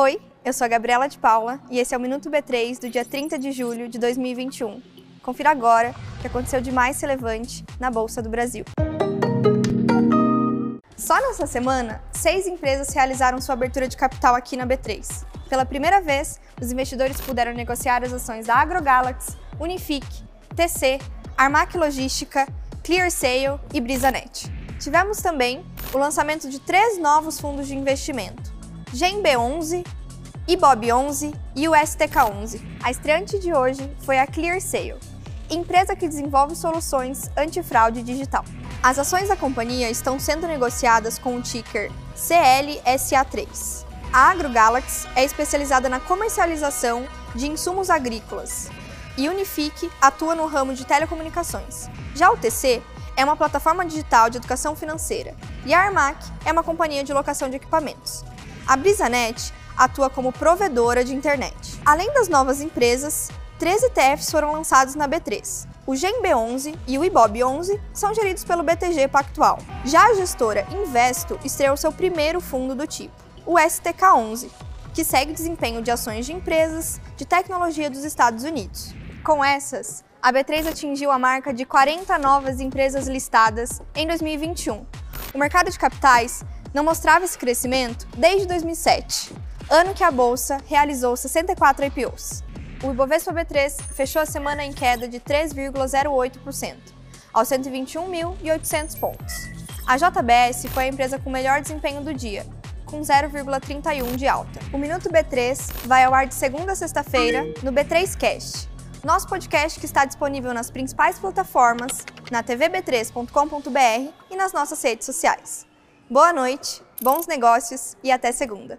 Oi, eu sou a Gabriela de Paula e esse é o Minuto B3 do dia 30 de julho de 2021. Confira agora o que aconteceu de mais relevante na Bolsa do Brasil. Só nessa semana, seis empresas realizaram sua abertura de capital aqui na B3. Pela primeira vez, os investidores puderam negociar as ações da AgroGalaxy, Unifique, TC, Armac Logística, ClearSale e BrisaNet. Tivemos também o lançamento de três novos fundos de investimento, GenB11, IBOB11 e o STK11. A estreante de hoje foi a ClearSale, empresa que desenvolve soluções antifraude digital. As ações da companhia estão sendo negociadas com o ticker CLSA3. A AgroGalaxy é especializada na comercialização de insumos agrícolas e Unifique atua no ramo de telecomunicações. Já o TC é uma plataforma digital de educação financeira e a Armac é uma companhia de locação de equipamentos. A BrisaNet atua como provedora de internet. Além das novas empresas, três ETFs foram lançados na B3. O GenB11 e o IBOB11 são geridos pelo BTG Pactual. Já a gestora Investo estreou seu primeiro fundo do tipo, o STK11, que segue desempenho de ações de empresas de tecnologia dos Estados Unidos. Com essas, a B3 atingiu a marca de 40 novas empresas listadas em 2021. O mercado de capitais não mostrava esse crescimento desde 2007, ano que a bolsa realizou 64 IPOs. O Ibovespa B3 fechou a semana em queda de 3,08%, aos 121.800 pontos. A JBS foi a empresa com melhor desempenho do dia, com 0,31 de alta. O Minuto B3 vai ao ar de segunda a sexta-feira no B3 Cast, nosso podcast que está disponível nas principais plataformas, na tvb3.com.br e nas nossas redes sociais. Boa noite, bons negócios e até segunda.